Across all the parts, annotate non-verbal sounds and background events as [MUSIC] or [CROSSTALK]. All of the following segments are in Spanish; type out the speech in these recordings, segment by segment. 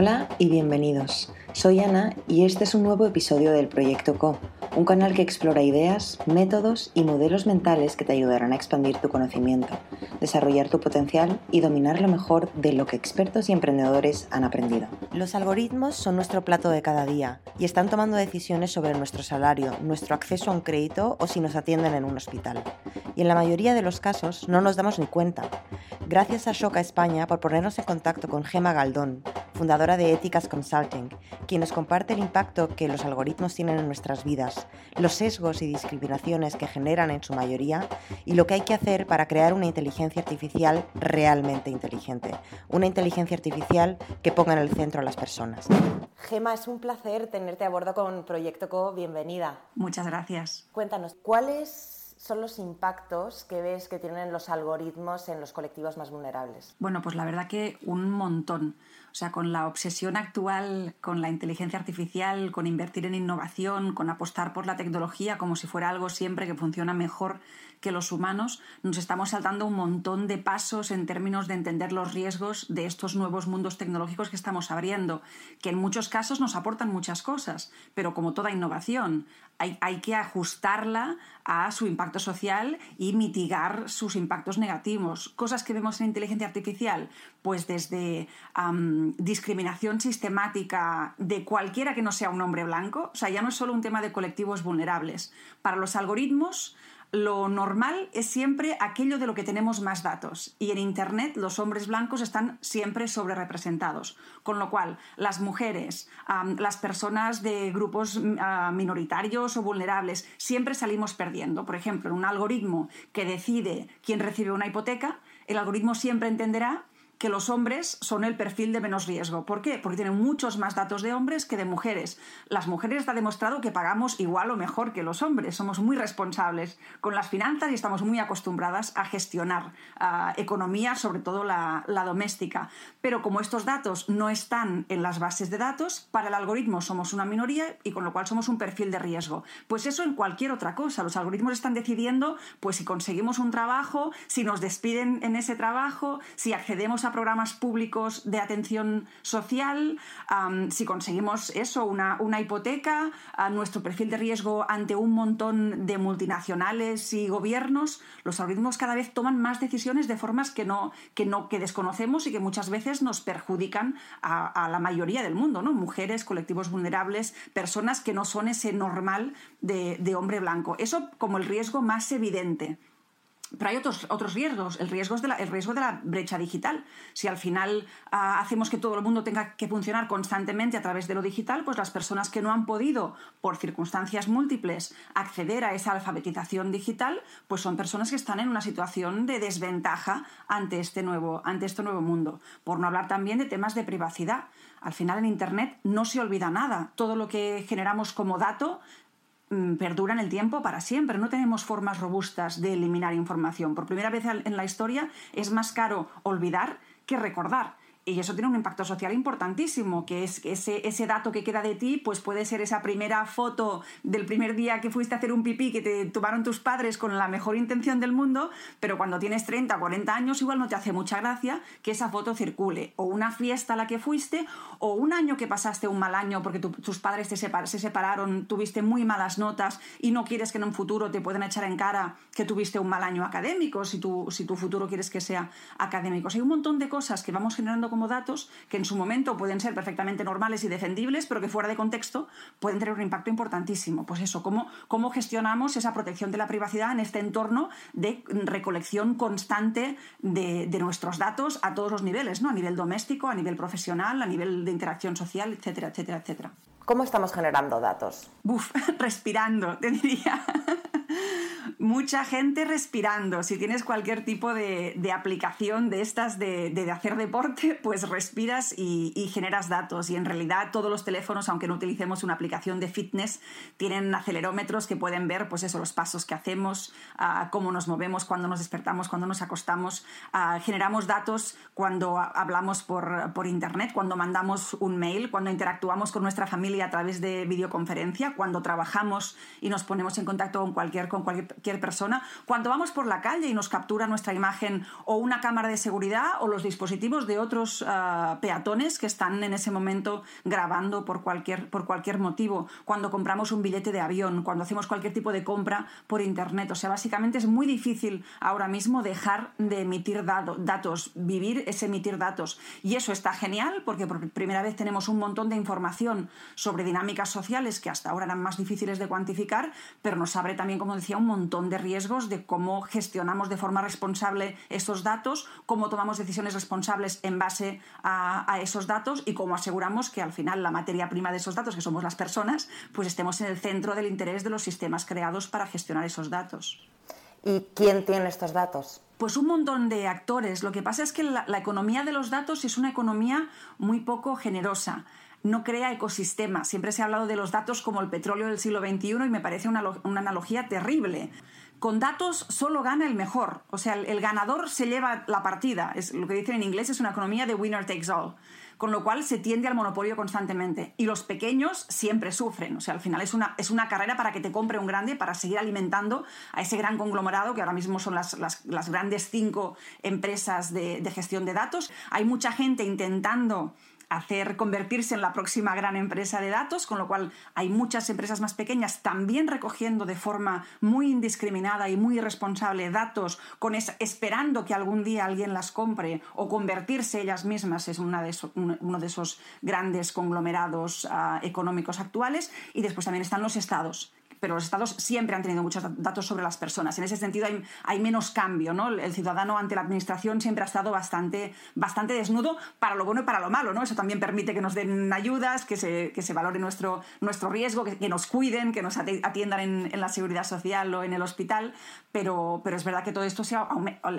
Hola y bienvenidos. Soy Ana y este es un nuevo episodio del Proyecto Co, un canal que explora ideas, métodos y modelos mentales que te ayudarán a expandir tu conocimiento, desarrollar tu potencial y dominar lo mejor de lo que expertos y emprendedores han aprendido. Los algoritmos son nuestro plato de cada día y están tomando decisiones sobre nuestro salario, nuestro acceso a un crédito o si nos atienden en un hospital. Y en la mayoría de los casos no nos damos ni cuenta. Gracias a Shoca España por ponernos en contacto con Gema Galdón, fundadora de Éticas Consulting, quien nos comparte el impacto que los algoritmos tienen en nuestras vidas, los sesgos y discriminaciones que generan en su mayoría y lo que hay que hacer para crear una inteligencia artificial realmente inteligente, una inteligencia artificial que ponga en el centro a las personas. Gema, es un placer tenerte a bordo con Proyecto Co. Bienvenida. Muchas gracias. Cuéntanos, ¿cuáles son los impactos que ves que tienen los algoritmos en los colectivos más vulnerables? Bueno, pues la verdad que un montón. O sea, con la obsesión actual con la inteligencia artificial, con invertir en innovación, con apostar por la tecnología como si fuera algo siempre que funciona mejor que los humanos, nos estamos saltando un montón de pasos en términos de entender los riesgos de estos nuevos mundos tecnológicos que estamos abriendo, que en muchos casos nos aportan muchas cosas, pero como toda innovación, hay, hay que ajustarla a su impacto social y mitigar sus impactos negativos. Cosas que vemos en inteligencia artificial, pues desde discriminación sistemática de cualquiera que no sea un hombre blanco, o sea, ya no es solo un tema de colectivos vulnerables. Para los algoritmos, lo normal es siempre aquello de lo que tenemos más datos. Y en Internet los hombres blancos están siempre sobre representados. Con lo cual, las mujeres, las personas de grupos mm, minoritarios o vulnerables, siempre salimos perdiendo. Por ejemplo, en un algoritmo que decide quién recibe una hipoteca, el algoritmo siempre entenderá que los hombres son el perfil de menos riesgo. ¿Por qué? Porque tienen muchos más datos de hombres que de mujeres. Las mujeres está demostrado que pagamos igual o mejor que los hombres. Somos muy responsables con las finanzas y estamos muy acostumbradas a gestionar ah, economía, sobre todo la, la doméstica. Pero como estos datos no están en las bases de datos, para el algoritmo somos una minoría y con lo cual somos un perfil de riesgo. Pues eso en cualquier otra cosa. Los algoritmos están decidiendo pues si conseguimos un trabajo, si nos despiden en ese trabajo, si accedemos a programas públicos de atención social, si conseguimos eso, una, hipoteca, nuestro perfil de riesgo ante un montón de multinacionales y gobiernos, los algoritmos cada vez toman más decisiones de formas que no, que no, que desconocemos y que muchas veces nos perjudican a, la mayoría del mundo, ¿no? Mujeres, colectivos vulnerables, personas que no son ese normal de hombre blanco. Eso como el riesgo más evidente. Pero hay otros, otros riesgos. El riesgo, es de la, el riesgo de la brecha digital. Si al final ah, hacemos que todo el mundo tenga que funcionar constantemente a través de lo digital, pues las personas que no han podido, por circunstancias múltiples, acceder a esa alfabetización digital, pues son personas que están en una situación de desventaja ante este nuevo, ante este nuevo mundo. Por no hablar también de temas de privacidad. Al final en Internet no se olvida nada. Todo lo que generamos como dato Mm, perdura en el tiempo para siempre. No tenemos formas robustas de eliminar información. Por primera vez en la historia es más caro olvidar que recordar. Y eso tiene un impacto social importantísimo, que es que ese, ese dato que queda de ti, pues puede ser esa primera foto del primer día que fuiste a hacer un pipí que te tomaron tus padres con la mejor intención del mundo, pero cuando tienes 30 o 40 años igual no te hace mucha gracia que esa foto circule. O una fiesta a la que fuiste, o un año que pasaste un mal año porque tus padres te se separaron, tuviste muy malas notas y no quieres que en un futuro te puedan echar en cara que tuviste un mal año académico, si tu, si tu futuro quieres que sea académico. hay un montón de cosas que vamos generando como datos que en su momento pueden ser perfectamente normales y defendibles, pero que fuera de contexto pueden tener un impacto importantísimo. Pues eso, cómo, cómo gestionamos esa protección de la privacidad en este entorno de recolección constante de, nuestros datos a todos los niveles, ¿no? A nivel doméstico, a nivel profesional, a nivel de interacción social, etcétera, etcétera, etcétera. ¿Cómo estamos generando datos? Buf, [LAUGHS] respirando, te diría mucha gente respirando. Si tienes cualquier tipo de, aplicación de estas de, hacer deporte, pues respiras y, generas datos. Y en realidad todos los teléfonos, aunque no utilicemos una aplicación de fitness, tienen acelerómetros que pueden ver pues eso, los pasos que hacemos, ah, cómo nos movemos, cuando nos despertamos, cuando nos acostamos. Ah, generamos datos cuando hablamos por, por Internet, cuando mandamos un mail, cuando interactuamos con nuestra familia a través de videoconferencia, cuando trabajamos y nos ponemos en contacto con cualquier, con cualquier persona. Cuando vamos por la calle y nos captura nuestra imagen o una cámara de seguridad o los dispositivos de otros ah, peatones que están en ese momento grabando por cualquier, por cualquier motivo. Cuando compramos un billete de avión, cuando hacemos cualquier tipo de compra por Internet. O sea, básicamente es muy difícil ahora mismo dejar de emitir datos. Vivir es emitir datos. Y eso está genial porque por primera vez tenemos un montón de información sobre dinámicas sociales que hasta ahora eran más difíciles de cuantificar, pero nos abre también, como decía, un montón de riesgos de cómo gestionamos de forma responsable esos datos, cómo tomamos decisiones responsables en base a, a esos datos y cómo aseguramos que al final la materia prima de esos datos, que somos las personas, pues estemos en el centro del interés de los sistemas creados para gestionar esos datos. ¿Y quién tiene estos datos? Pues un montón de actores. Lo que pasa es que la, economía de los datos es una economía muy poco generosa no crea ecosistemas. Siempre se ha hablado de los datos como el petróleo del siglo XXI y me parece una, analogía terrible. Con datos solo gana el mejor. O sea, el, ganador se lleva la partida. Es, lo que dicen en inglés es una economía de winner takes all con lo cual se tiende al monopolio constantemente. Y los pequeños siempre sufren, o sea, al final es una, es una carrera para que te compre un grande, para seguir alimentando a ese gran conglomerado que ahora mismo son las, las, grandes cinco empresas de, de gestión de datos. Hay mucha gente intentando hacer convertirse en la próxima gran empresa de datos, con lo cual hay muchas empresas más pequeñas también recogiendo de forma muy indiscriminada y muy irresponsable datos, con esperando que algún día alguien las compre o convertirse ellas mismas es una de uno de esos grandes conglomerados ah, económicos actuales. Y después también están los estados pero los estados siempre han tenido muchos datos sobre las personas. En ese sentido hay, menos cambio, ¿no? El ciudadano ante la administración siempre ha estado bastante, bastante desnudo para lo bueno y para lo malo, ¿no? Eso también permite que nos den ayudas, que se, que se valore nuestro, nuestro riesgo, que, nos cuiden, que nos atiendan en, en, la seguridad social o en el hospital, pero, pero es verdad que todo esto, sea,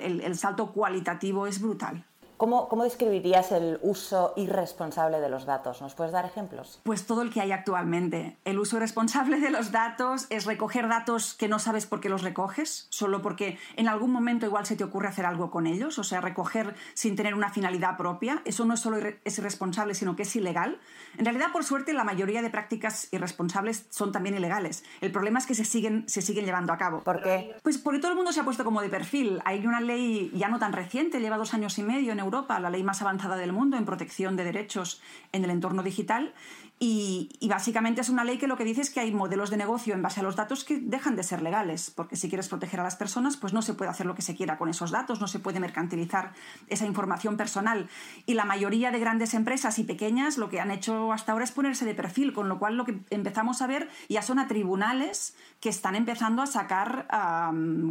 el salto cualitativo es brutal. ¿Cómo, describirías el uso irresponsable de los datos? ¿Nos puedes dar ejemplos? Pues todo el que hay actualmente. El uso irresponsable de los datos es recoger datos que no sabes por qué los recoges, solo porque en algún momento igual se te ocurre hacer algo con ellos, o sea, recoger sin tener una finalidad propia. Eso no solo es irresponsable, sino que es ilegal. En realidad, por suerte, la mayoría de prácticas irresponsables son también ilegales. El problema es que se siguen, se siguen llevando a cabo. ¿Por qué? Pues porque todo el mundo se ha puesto como de perfil. Hay una ley ya no tan reciente, lleva dos años y medio en Europa, la ley más avanzada del mundo en protección de derechos en el entorno digital, y, básicamente es una ley que lo que dice es que hay modelos de negocio en base a los datos que dejan de ser legales, porque si quieres proteger a las personas, pues no se puede hacer lo que se quiera con esos datos, no se puede mercantilizar esa información personal. Y la mayoría de grandes empresas y pequeñas lo que han hecho hasta ahora es ponerse de perfil, con lo cual lo que empezamos a ver ya son a tribunales que están empezando a sacar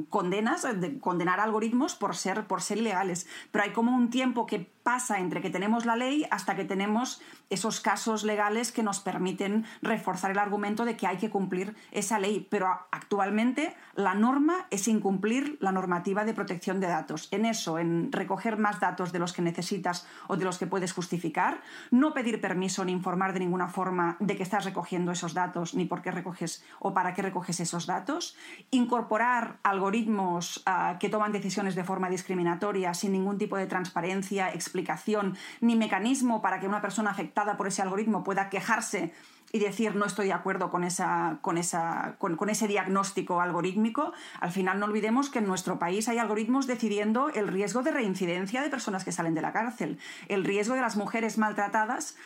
condenas, de condenar algoritmos por ser, por ser ilegales. Pero hay como un tiempo que pasa entre que tenemos la ley hasta que tenemos esos casos legales que nos permiten reforzar el argumento de que hay que cumplir esa ley. Pero actualmente la norma es incumplir la normativa de protección de datos. En eso, en recoger más datos de los que necesitas o de los que puedes justificar, no pedir permiso ni informar de ninguna forma de que estás recogiendo esos datos ni por qué recoges o para qué recoges esos datos, incorporar algoritmos ah, que toman decisiones de forma discriminatoria sin ningún tipo de transparencia, ni mecanismo para que una persona afectada por ese algoritmo pueda quejarse y decir no estoy de acuerdo con, esa, con, esa, con, ese diagnóstico algorítmico, al final no olvidemos que en nuestro país hay algoritmos decidiendo el riesgo de reincidencia de personas que salen de la cárcel, el riesgo de las mujeres maltratadas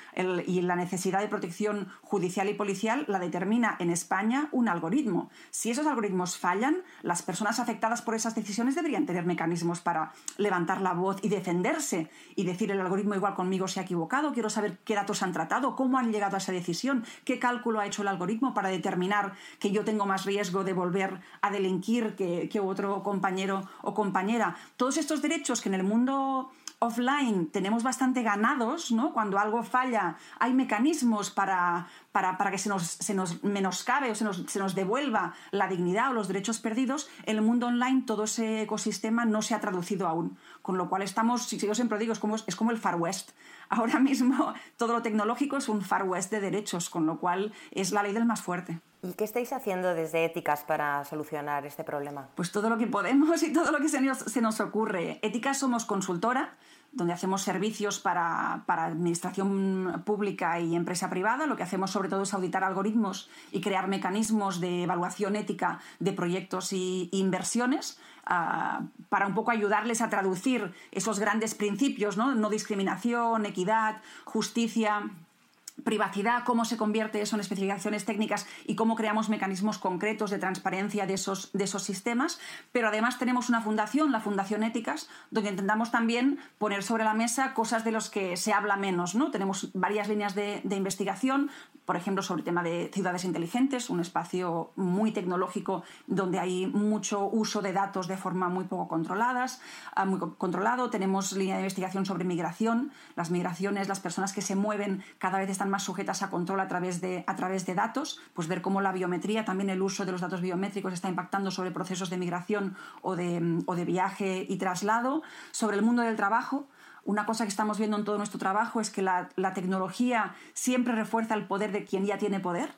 y la necesidad de protección judicial y policial la determina en España un algoritmo. Si esos algoritmos fallan, las personas afectadas por esas decisiones deberían tener mecanismos para levantar la voz y defenderse y decir el algoritmo igual conmigo se ha equivocado, quiero saber qué datos han tratado, cómo han llegado a esa decisión qué cálculo ha hecho el algoritmo para determinar que yo tengo más riesgo de volver a delinquir que, que otro compañero o compañera. Todos estos derechos que en el mundo offline tenemos bastante ganados, ¿no? Cuando algo falla, hay mecanismos para, para, para que se nos, se nos, menoscabe o se nos, se nos, devuelva la dignidad o los derechos perdidos. En el mundo online todo ese ecosistema no se ha traducido aún. Con lo cual estamos, si yo siempre digo, es como, es como el Far West. [LAUGHS] Ahora mismo todo lo tecnológico es un Far West de derechos, con lo cual es la ley del más fuerte. ¿Y qué estáis haciendo desde Éticas para solucionar este problema? Pues todo lo que podemos [LAUGHS] y todo lo que se nos, se nos ocurre. Éticas somos consultora, donde hacemos servicios para, para, administración pública y empresa privada. Lo que hacemos sobre todo es auditar algoritmos y crear mecanismos de evaluación ética de proyectos e inversiones uh, para un poco ayudarles a traducir esos grandes principios, ¿no? no discriminación, equidad, justicia privacidad, cómo se convierte eso en especificaciones técnicas y cómo creamos mecanismos concretos de transparencia de esos, de esos sistemas. Pero además tenemos una fundación, la Fundación Éticas, donde intentamos también poner sobre la mesa cosas de los que se habla menos. ¿no? Tenemos varias líneas de, de investigación, por ejemplo, sobre el tema de ciudades inteligentes, un espacio muy tecnológico donde hay mucho uso de datos de forma muy poco controladas, ah, muy controlado. Tenemos línea de investigación sobre migración. Las migraciones, las personas que se mueven cada vez están más sujetas a control a través de, a través de datos, pues ver cómo la biometría, también el uso de los datos biométricos está impactando sobre procesos de migración o de, o de viaje y traslado. Sobre el mundo del trabajo, una cosa que estamos viendo en todo nuestro trabajo es que la, tecnología siempre refuerza el poder de quien ya tiene poder.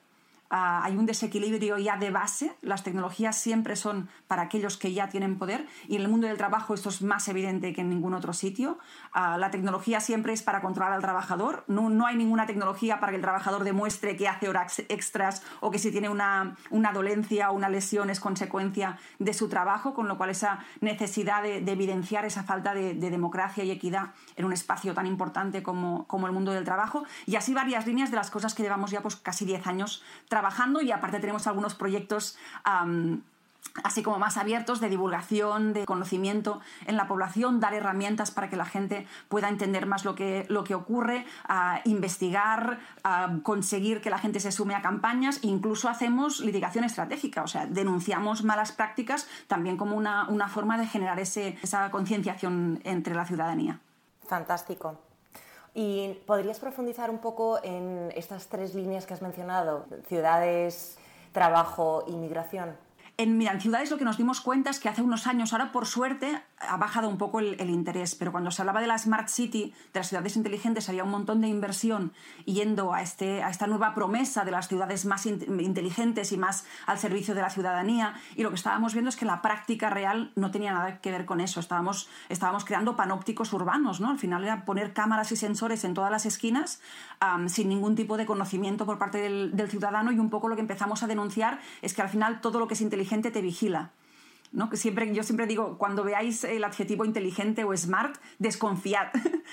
Ah, hay un desequilibrio ya de base, las tecnologías siempre son para aquellos que ya tienen poder y en el mundo del trabajo esto es más evidente que en ningún otro sitio. Ah, la tecnología siempre es para controlar al trabajador, no, no, hay ninguna tecnología para que el trabajador demuestre que hace horas extras o que si tiene una, una dolencia o una lesión es consecuencia de su trabajo, con lo cual esa necesidad de, evidenciar esa falta de, de, democracia y equidad en un espacio tan importante como, como el mundo del trabajo. Y así varias líneas de las cosas que llevamos ya pues, casi 10 años trabajando y aparte tenemos algunos proyectos así como más abiertos de divulgación, de conocimiento en la población, dar herramientas para que la gente pueda entender más lo que, lo que ocurre, investigar, conseguir que la gente se sume a campañas, incluso hacemos litigación estratégica, o sea, denunciamos malas prácticas también como una, una forma de generar ese, esa concienciación entre la ciudadanía. Fantástico. ¿Y podrías profundizar un poco en estas tres líneas que has mencionado? Ciudades, trabajo, inmigración. En, mira, en ciudades lo que nos dimos cuenta es que hace unos años, ahora por suerte, ha bajado un poco el, interés, pero cuando se hablaba de la Smart City, de las ciudades inteligentes, había un montón de inversión yendo a, este, a esta nueva promesa de las ciudades más inteligentes y más al servicio de la ciudadanía, y lo que estábamos viendo es que la práctica real no tenía nada que ver con eso. Estábamos, estábamos creando panópticos urbanos, ¿no? Al final era poner cámaras y sensores en todas las esquinas sin ningún tipo de conocimiento por parte del, ciudadano, y un poco lo que empezamos a denunciar es que al final todo lo que es inteligente gente te vigila. ¿No? Que siempre, yo siempre digo, cuando veáis el adjetivo inteligente o smart, desconfiad. [LAUGHS]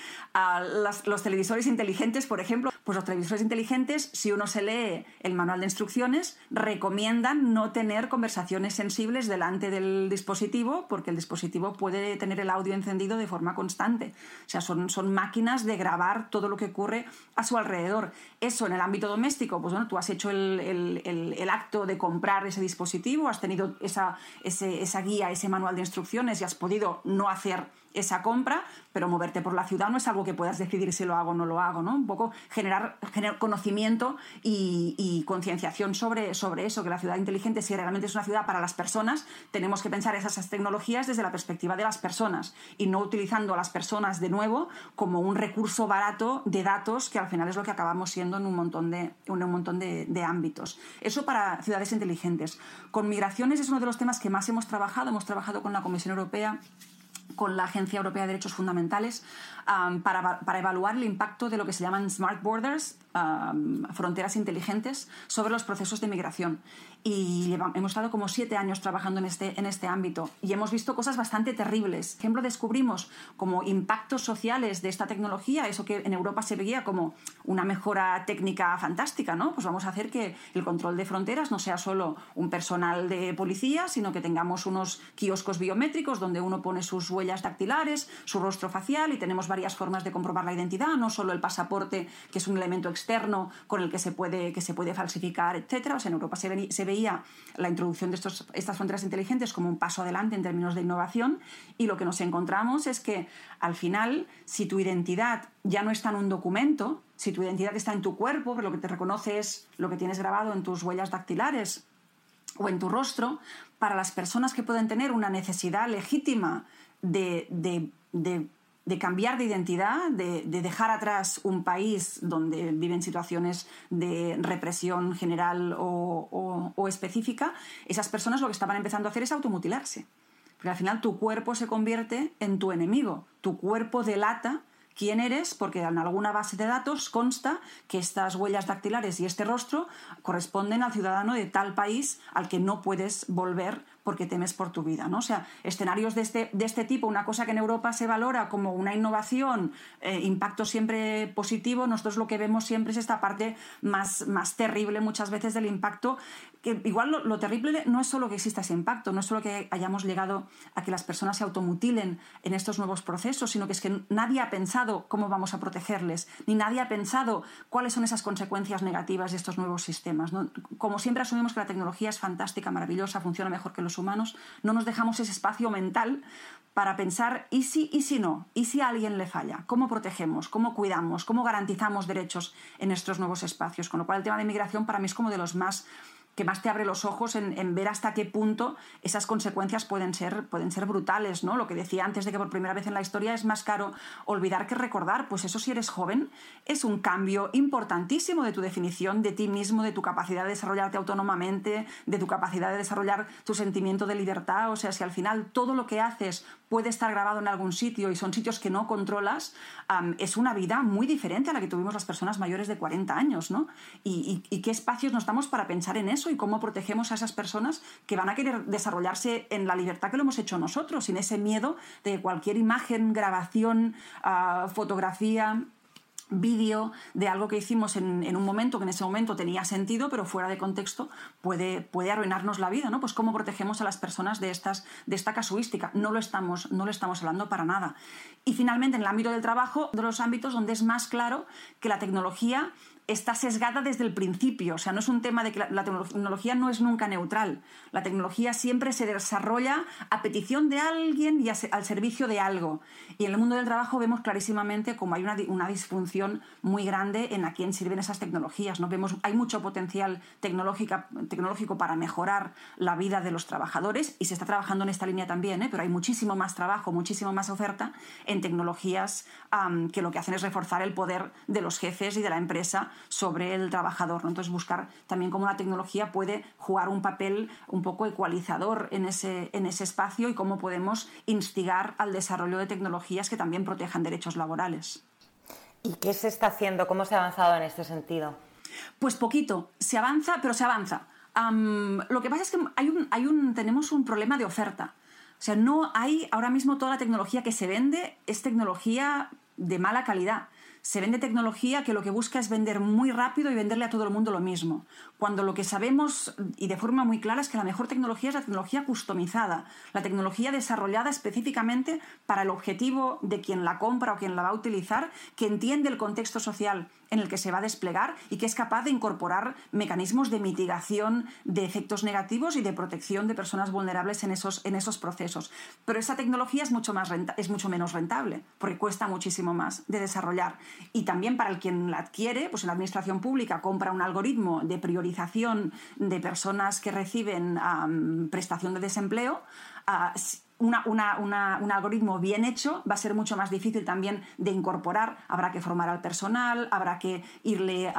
los televisores inteligentes, por ejemplo, pues los televisores inteligentes, si uno se lee el manual de instrucciones, recomiendan no tener conversaciones sensibles delante del dispositivo porque el dispositivo puede tener el audio encendido de forma constante. O sea, son, son máquinas de grabar todo lo que ocurre a su alrededor. Eso en el ámbito doméstico, pues bueno, tú has hecho el, el, acto de comprar ese dispositivo, has tenido esa, esa guía, ese manual de instrucciones y has podido no hacer esa compra, pero moverte por la ciudad no es algo que puedas decidir si lo hago o no lo hago, ¿no? Un poco generar, conocimiento y, concienciación sobre, sobre eso, que la ciudad inteligente, si realmente es una ciudad para las personas, tenemos que pensar esas tecnologías desde la perspectiva de las personas y no utilizando a las personas de nuevo como un recurso barato de datos que al final es lo que acabamos siendo en un montón de, en un montón de ámbitos. Eso para ciudades inteligentes. Con migraciones es uno de los temas que más hemos trabajado, hemos trabajado con la Comisión Europea con la Agencia Europea de Derechos Fundamentales para, para, evaluar el impacto de lo que se llaman smart borders, fronteras inteligentes, sobre los procesos de migración. Y hemos estado como siete años trabajando en este, en este ámbito y hemos visto cosas bastante terribles. Por ejemplo, descubrimos como impactos sociales de esta tecnología, eso que en Europa se veía como una mejora técnica fantástica, ¿no? Pues vamos a hacer que el control de fronteras no sea solo un personal de policía, sino que tengamos unos kioscos biométricos donde uno pone sus huellas dactilares, su rostro facial y tenemos varias formas de comprobar la identidad, no solo el pasaporte, que es un elemento externo con el que se puede, que se puede falsificar, etc. O sea, en Europa se, se la introducción de estos, estas fronteras inteligentes como un paso adelante en términos de innovación y lo que nos encontramos es que al final, si tu identidad ya no está en un documento, si tu identidad está en tu cuerpo, lo que te reconoce es lo que tienes grabado en tus huellas dactilares o en tu rostro, para las personas que pueden tener una necesidad legítima de cambiar de identidad, de, dejar atrás un país donde viven situaciones de represión general o, específica, esas personas lo que estaban empezando a hacer es automutilarse. Porque al final tu cuerpo se convierte en tu enemigo. Tu cuerpo delata quién eres, porque en alguna base de datos consta que estas huellas dactilares y este rostro corresponden al ciudadano de tal país al que no puedes volver porque temes por tu vida. ¿no? O sea, escenarios de este, de este tipo, una cosa que en Europa se valora como una innovación, eh, impacto siempre positivo, nosotros lo que vemos siempre es esta parte más, más terrible muchas veces del impacto, que igual lo, terrible no es solo que exista ese impacto, no es solo que hayamos llegado a que las personas se automutilen en estos nuevos procesos, sino que es que nadie ha pensado cómo vamos a protegerles, ni nadie ha pensado cuáles son esas consecuencias negativas de estos nuevos sistemas. Como siempre asumimos que la tecnología es fantástica, maravillosa, funciona mejor que los humanos, no nos dejamos ese espacio mental para pensar ¿y si y si no? ¿Y si a alguien le falla? ¿Cómo protegemos? ¿Cómo cuidamos? ¿Cómo garantizamos derechos en estos nuevos espacios? Con lo cual el tema de inmigración para mí es como de los más que más te abre los ojos en, ver hasta qué punto esas consecuencias pueden ser, pueden ser brutales, ¿no? Lo que decía antes de que por primera vez en la historia es más caro olvidar que recordar, pues eso si eres joven es un cambio importantísimo de tu definición de ti mismo, de tu capacidad de desarrollarte autónomamente, de tu capacidad de desarrollar tu sentimiento de libertad, o sea, si al final todo lo que haces puede estar grabado en algún sitio y son sitios que no controlas, es una vida muy diferente a la que tuvimos las personas mayores de 40 años, ¿no? y qué espacios nos damos para pensar en eso y cómo protegemos a esas personas que van a querer desarrollarse en la libertad que lo hemos hecho nosotros, sin ese miedo de cualquier imagen, grabación, ah, fotografía vídeo de algo que hicimos en, un momento que en ese momento tenía sentido, pero fuera de contexto puede, puede arruinarnos la vida, ¿no? Pues cómo protegemos a las personas de, estas, esta casuística. No lo, estamos, no lo estamos hablando para nada. Y finalmente, en el ámbito del trabajo, de los ámbitos donde es más claro que la tecnología está sesgada desde el principio. O sea, no es un tema de que la, tecnología no es nunca neutral. La tecnología siempre se desarrolla a petición de alguien y al servicio de algo. Y en el mundo del trabajo vemos clarísimamente cómo hay una, disfunción muy grande en a quién sirven esas tecnologías. ¿no? Vemos, hay mucho potencial tecnológico para mejorar la vida de los trabajadores y se está trabajando en esta línea también, ¿eh? pero hay muchísimo más trabajo, muchísimo más oferta en tecnologías que lo que hacen es reforzar el poder de los jefes y de la empresa sobre el trabajador. Entonces, buscar también cómo la tecnología puede jugar un papel un poco ecualizador en ese, en ese espacio y cómo podemos instigar al desarrollo de tecnologías que también protejan derechos laborales. ¿Y qué se está haciendo? ¿Cómo se ha avanzado en este sentido? Pues poquito. Se avanza, pero se avanza. lo que pasa es que hay un, hay un, tenemos un problema de oferta. O sea, no hay ahora mismo toda la tecnología que se vende es tecnología de mala calidad se vende tecnología que lo que busca es vender muy rápido y venderle a todo el mundo lo mismo. Cuando lo que sabemos y de forma muy clara es que la mejor tecnología es la tecnología customizada, la tecnología desarrollada específicamente para el objetivo de quien la compra o quien la va a utilizar, que entiende el contexto social en el que se va a desplegar y que es capaz de incorporar mecanismos de mitigación de efectos negativos y de protección de personas vulnerables en esos, en esos procesos. Pero esa tecnología es mucho, más es mucho menos rentable porque cuesta muchísimo más de desarrollar. Y también para el quien la adquiere, pues la administración pública compra un algoritmo de priorización de personas que reciben prestación de desempleo. Ah, un algoritmo bien hecho va a ser mucho más difícil también de incorporar. Habrá que formar al personal, habrá que irle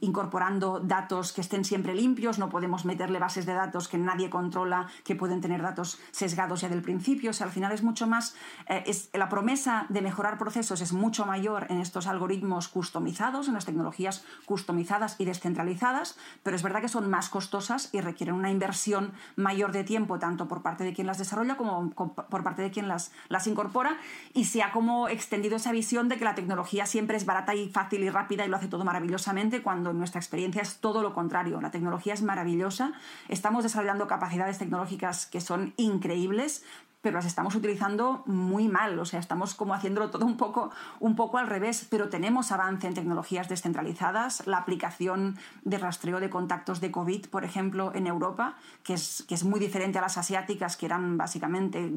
incorporando datos que estén siempre limpios, no podemos meterle bases de datos que nadie controla, que pueden tener datos sesgados ya del principio. O sea, al final es mucho más, eh, es, la promesa de mejorar procesos es mucho mayor en estos algoritmos customizados, en las tecnologías customizadas y descentralizadas, pero es verdad que son más costosas y requieren una inversión mayor de tiempo, tanto por parte de quien las desarrolla como por parte de quien las, las incorpora y se ha como extendido esa visión de que la tecnología siempre es barata y fácil y rápida y lo hace todo maravillosamente cuando en nuestra experiencia es todo lo contrario. La tecnología es maravillosa, estamos desarrollando capacidades tecnológicas que son increíbles, pero las estamos utilizando muy mal, o sea, estamos como haciéndolo todo un poco, un poco al revés, pero tenemos avance en tecnologías descentralizadas, la aplicación de rastreo de contactos de COVID, por ejemplo, en Europa, que es, que es muy diferente a las asiáticas, que eran básicamente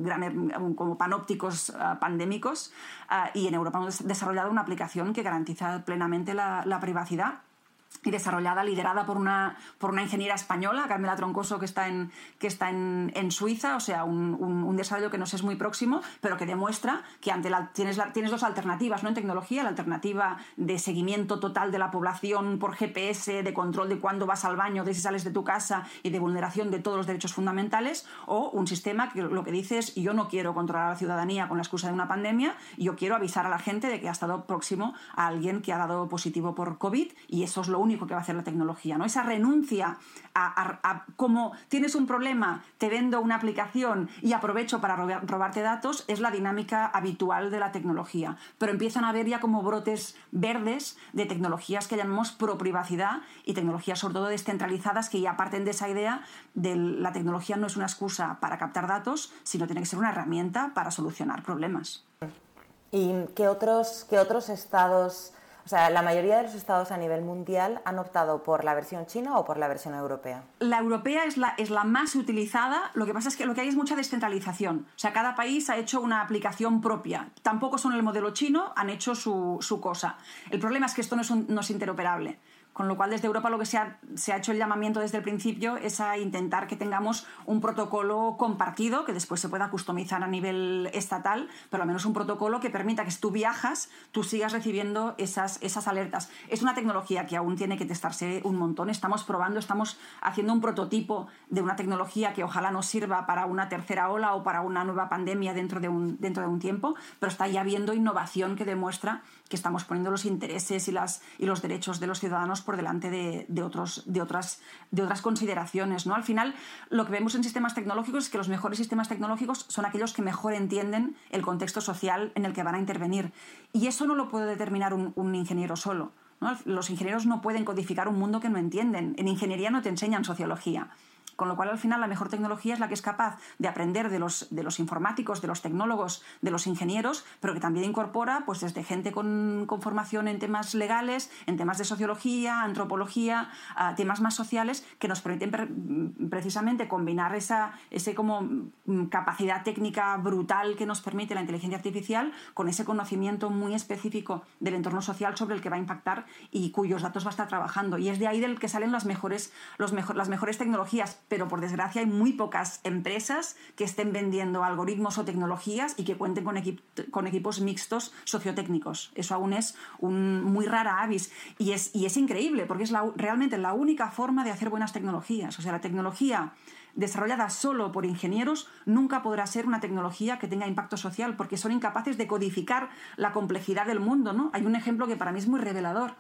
como panópticos ah, pandémicos, ah, y en Europa hemos desarrollado una aplicación que garantiza plenamente la privacidad y desarrollada, liderada por una, por una ingeniera española, Carmela Troncoso, que está en, que está en, en Suiza, o sea, un, un, desarrollo que nos es muy próximo, pero que demuestra que ante la, tienes, la, tienes dos alternativas ¿no? en tecnología, la alternativa de seguimiento total de la población por GPS, de control de cuándo vas al baño, de si sales de tu casa y de vulneración de todos los derechos fundamentales, o un sistema que lo que dice es yo no quiero controlar a la ciudadanía con la excusa de una pandemia, yo quiero avisar a la gente de que ha estado próximo a alguien que ha dado positivo por COVID y eso es lo único que va a hacer la tecnología, ¿no? Esa renuncia a, como tienes un problema, te vendo una aplicación y aprovecho para robarte datos, es la dinámica habitual de la tecnología. Pero empiezan a haber ya como brotes verdes de tecnologías que llamamos pro privacidad y tecnologías sobre todo descentralizadas que ya parten de esa idea de la tecnología no es una excusa para captar datos, sino tiene que ser una herramienta para solucionar problemas. ¿Y qué otros, qué otros estados o sea, la mayoría de los estados a nivel mundial han optado por la versión china o por la versión europea. La europea es la, es la más utilizada, lo que pasa es que lo que hay es mucha descentralización. O sea, cada país ha hecho una aplicación propia. Tampoco son el modelo chino, han hecho su, su cosa. El problema es que esto no es, no es interoperable. Con lo cual, desde Europa lo que se ha, se ha, hecho el llamamiento desde el principio es a intentar que tengamos un protocolo compartido, que después se pueda customizar a nivel estatal, pero al menos un protocolo que permita que si tú viajas, tú sigas recibiendo esas, esas alertas. Es una tecnología que aún tiene que testarse un montón. Estamos probando, estamos haciendo un prototipo de una tecnología que ojalá nos sirva para una tercera ola o para una nueva pandemia dentro de un, dentro de un tiempo, pero está ya habiendo innovación que demuestra que estamos poniendo los intereses y, las, y los derechos de los ciudadanos por delante de, otros, de, otras, de otras consideraciones. ¿no? Al final, lo que vemos en sistemas tecnológicos es que los mejores sistemas tecnológicos son aquellos que mejor entienden el contexto social en el que van a intervenir. Y eso no lo puede determinar un, ingeniero solo. Los ingenieros no pueden codificar un mundo que no entienden. En ingeniería no te enseñan sociología. Con lo cual, al final, la mejor tecnología es la que es capaz de aprender de los, de los informáticos, de los tecnólogos, de los ingenieros, pero que también incorpora pues, desde gente con, formación en temas legales, en temas de sociología, antropología, temas más sociales, que nos permiten precisamente combinar esa ese como mm, capacidad técnica brutal que nos permite la inteligencia artificial con ese conocimiento muy específico del entorno social sobre el que va a impactar y cuyos datos va a estar trabajando. Y es de ahí del que salen las mejores, los mejor, las mejores tecnologías pero por desgracia hay muy pocas empresas que estén vendiendo algoritmos o tecnologías y que cuenten con, equipos mixtos sociotécnicos. Eso aún es un muy rara avis y es, increíble porque es realmente la única forma de hacer buenas tecnologías. O sea, la tecnología desarrollada solo por ingenieros nunca podrá ser una tecnología que tenga impacto social porque son incapaces de codificar la complejidad del mundo. ¿no? Hay un ejemplo que para mí es muy revelador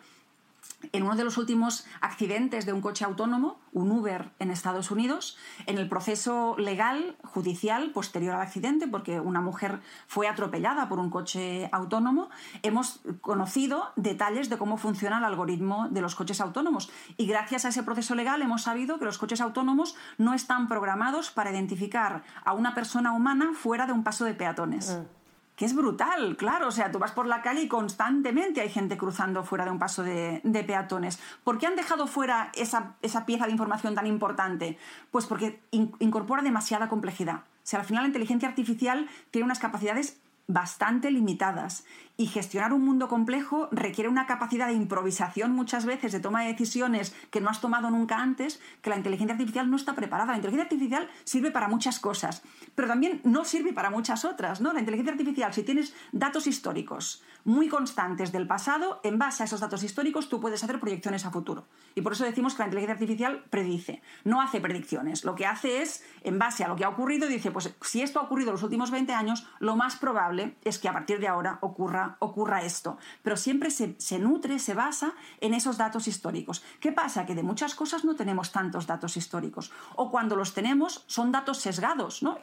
en uno de los últimos accidentes de un coche autónomo, un Uber en Estados Unidos, en el proceso legal, judicial, posterior al accidente, porque una mujer fue atropellada por un coche autónomo, hemos conocido detalles de cómo funciona el algoritmo de los coches autónomos. Y gracias a ese proceso legal hemos sabido que los coches autónomos no están programados para identificar a una persona humana fuera de un paso de peatones. Mm que es brutal, claro. O sea, tú vas por la calle y constantemente hay gente cruzando fuera de un paso de, peatones. ¿Por qué han dejado fuera esa, esa, pieza de información tan importante? Pues porque incorpora demasiada complejidad. O sea, al final la inteligencia artificial tiene unas capacidades bastante limitadas y gestionar un mundo complejo requiere una capacidad de improvisación muchas veces, de toma de decisiones que no has tomado nunca antes, que la inteligencia artificial no está preparada. La inteligencia artificial sirve para muchas cosas, pero también no sirve para muchas otras. ¿no? La inteligencia artificial, si tienes datos históricos muy constantes del pasado, en base a esos datos históricos tú puedes hacer proyecciones a futuro. Y por eso decimos que la inteligencia artificial predice, no hace predicciones. Lo que hace es, en base a lo que ha ocurrido, dice, pues si esto ha ocurrido en los últimos 20 años, lo más probable es que a partir de ahora ocurra, ocurra esto. Pero siempre se, nutre, se basa en esos datos históricos. ¿Qué pasa? Que de muchas cosas no tenemos tantos datos históricos. O cuando los tenemos son datos sesgados. ¿no?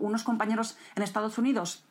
unos compañeros en Estados Unidos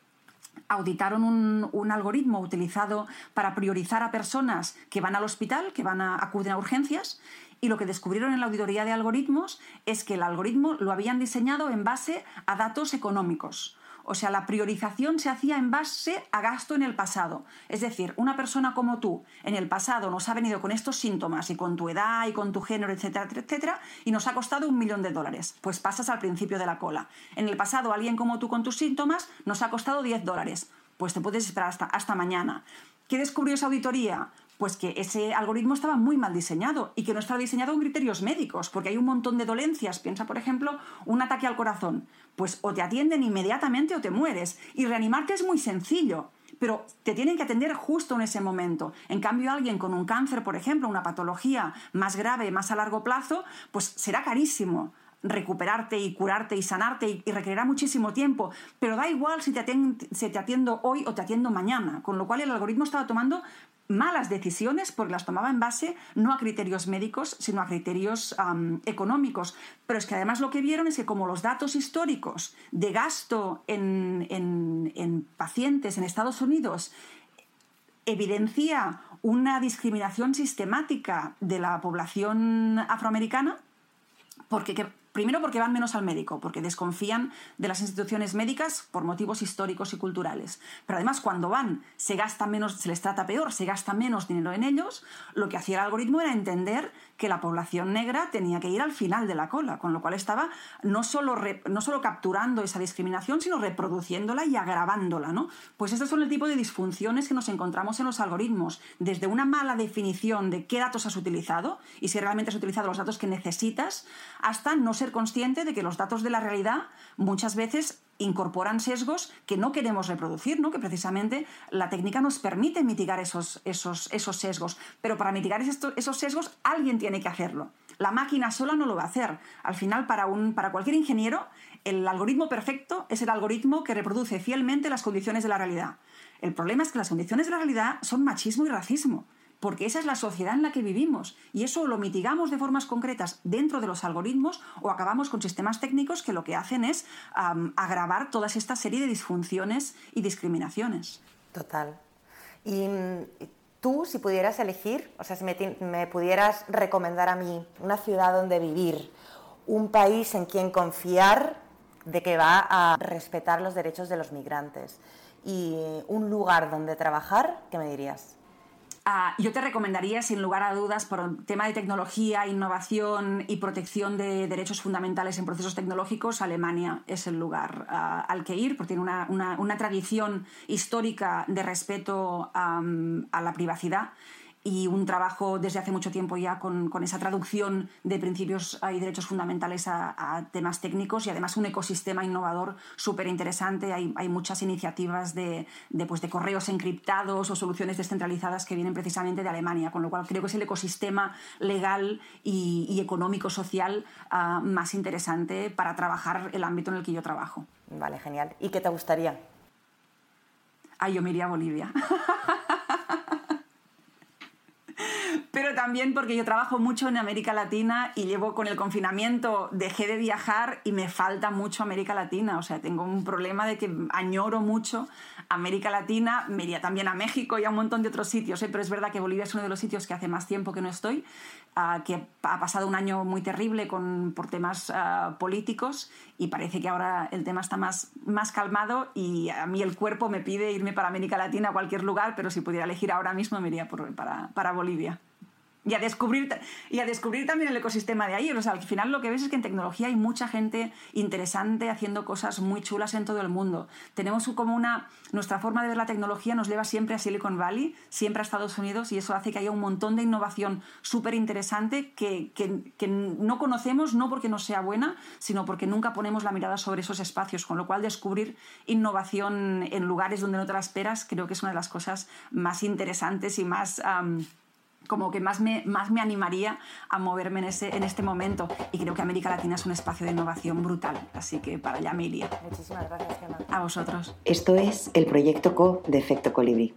auditaron un, algoritmo utilizado para priorizar a personas que van al hospital, que van a acudir a urgencias, y lo que descubrieron en la auditoría de algoritmos es que el algoritmo lo habían diseñado en base a datos económicos. O sea, la priorización se hacía en base a gasto en el pasado. Es decir, una persona como tú en el pasado nos ha venido con estos síntomas y con tu edad y con tu género, etcétera, etcétera, y nos ha costado un millón de dólares. Pues pasas al principio de la cola. En el pasado, alguien como tú con tus síntomas nos ha costado 10 dólares. Pues te puedes esperar hasta, mañana. ¿Qué descubrió esa auditoría? Pues que ese algoritmo estaba muy mal diseñado y que no estaba diseñado con criterios médicos, porque hay un montón de dolencias. Piensa, por ejemplo, un ataque al corazón. Pues o te atienden inmediatamente o te mueres. Y reanimarte es muy sencillo pero te tienen que atender justo en ese momento. En cambio, alguien con un cáncer, por ejemplo, una patología más grave, más a largo plazo, pues será carísimo recuperarte y curarte y sanarte y, requerirá muchísimo tiempo, pero da igual si te, te atiendo hoy o te atiendo mañana, con lo cual el algoritmo estaba tomando malas decisiones porque las tomaba en base no a criterios médicos, sino a criterios económicos. Pero es que además lo que vieron es que como los datos históricos de gasto en, en pacientes en Estados Unidos evidencia una discriminación sistemática de la población afroamericana, porque Primero porque van menos al médico, porque desconfían de las instituciones médicas por motivos históricos y culturales. Pero además cuando van se gasta menos, se les trata peor, se gasta menos dinero en ellos, lo que hacía el algoritmo era entender que la población negra tenía que ir al final de la cola, con lo cual estaba no solo, no solo capturando esa discriminación, sino reproduciéndola y agravándola. ¿no? Pues estos son el tipo de disfunciones que nos encontramos en los algoritmos, desde una mala definición de qué datos has utilizado y si realmente has utilizado los datos que necesitas, hasta no ser consciente de que los datos de la realidad muchas veces incorporan sesgos que no queremos reproducir, ¿no? que precisamente la técnica nos permite mitigar esos, esos, esos sesgos. Pero para mitigar esos sesgos alguien tiene que hacerlo. La máquina sola no lo va a hacer. Al final, para, un, para cualquier ingeniero, el algoritmo perfecto es el algoritmo que reproduce fielmente las condiciones de la realidad. El problema es que las condiciones de la realidad son machismo y racismo porque esa es la sociedad en la que vivimos y eso lo mitigamos de formas concretas dentro de los algoritmos o acabamos con sistemas técnicos que lo que hacen es agravar toda esta serie de disfunciones y discriminaciones. Total. Y mm, tú, si pudieras elegir, o sea, si me pudieras recomendar a mí una ciudad donde vivir, un país en quien confiar de que va a respetar los derechos de los migrantes y un lugar donde trabajar, ¿qué me dirías? Ah, yo te recomendaría, sin lugar a dudas, por el tema de tecnología, innovación y protección de derechos fundamentales en procesos tecnológicos, Alemania es el lugar ah, al que ir, porque tiene una, tradición histórica de respeto a la privacidad y un trabajo desde hace mucho tiempo ya con, esa traducción de principios y derechos fundamentales a, temas técnicos y además un ecosistema innovador súper interesante. Hay, muchas iniciativas de, pues, de, correos encriptados o soluciones descentralizadas que vienen precisamente de Alemania, con lo cual creo que es el ecosistema legal y, económico-social ah, más interesante para trabajar el ámbito en el que yo trabajo. Vale, genial. ¿Y qué te gustaría? Ah, yo me iría a Bolivia. [LAUGHS] pero también porque yo trabajo mucho en América Latina y llevo con el confinamiento, dejé de viajar y me falta mucho América Latina. O sea, tengo un problema de que añoro mucho América Latina, me iría también a México y a un montón de otros sitios, ¿eh? pero es verdad que Bolivia es uno de los sitios que hace más tiempo que no estoy, ah, que ha pasado un año muy terrible con, por temas ah, políticos y parece que ahora el tema está más, más calmado y a mí el cuerpo me pide irme para América Latina a cualquier lugar, pero si pudiera elegir ahora mismo me iría para, para Bolivia y a descubrir, y a descubrir también el ecosistema de ahí. O sea, al final lo que ves es que en tecnología hay mucha gente interesante haciendo cosas muy chulas en todo el mundo. Tenemos como una... Nuestra forma de ver la tecnología nos lleva siempre a Silicon Valley, siempre a Estados Unidos, y eso hace que haya un montón de innovación súper interesante que, que, no conocemos, no porque no sea buena, sino porque nunca ponemos la mirada sobre esos espacios. Con lo cual, descubrir innovación en lugares donde no te la esperas creo que es una de las cosas más interesantes y más como que más me, más me animaría a moverme en, ese, en este momento. Y creo que América Latina es un espacio de innovación brutal, así que para allá me iría. Muchísimas gracias, Gemma. A vosotros. Esto es el proyecto CO de Efecto Colibrí.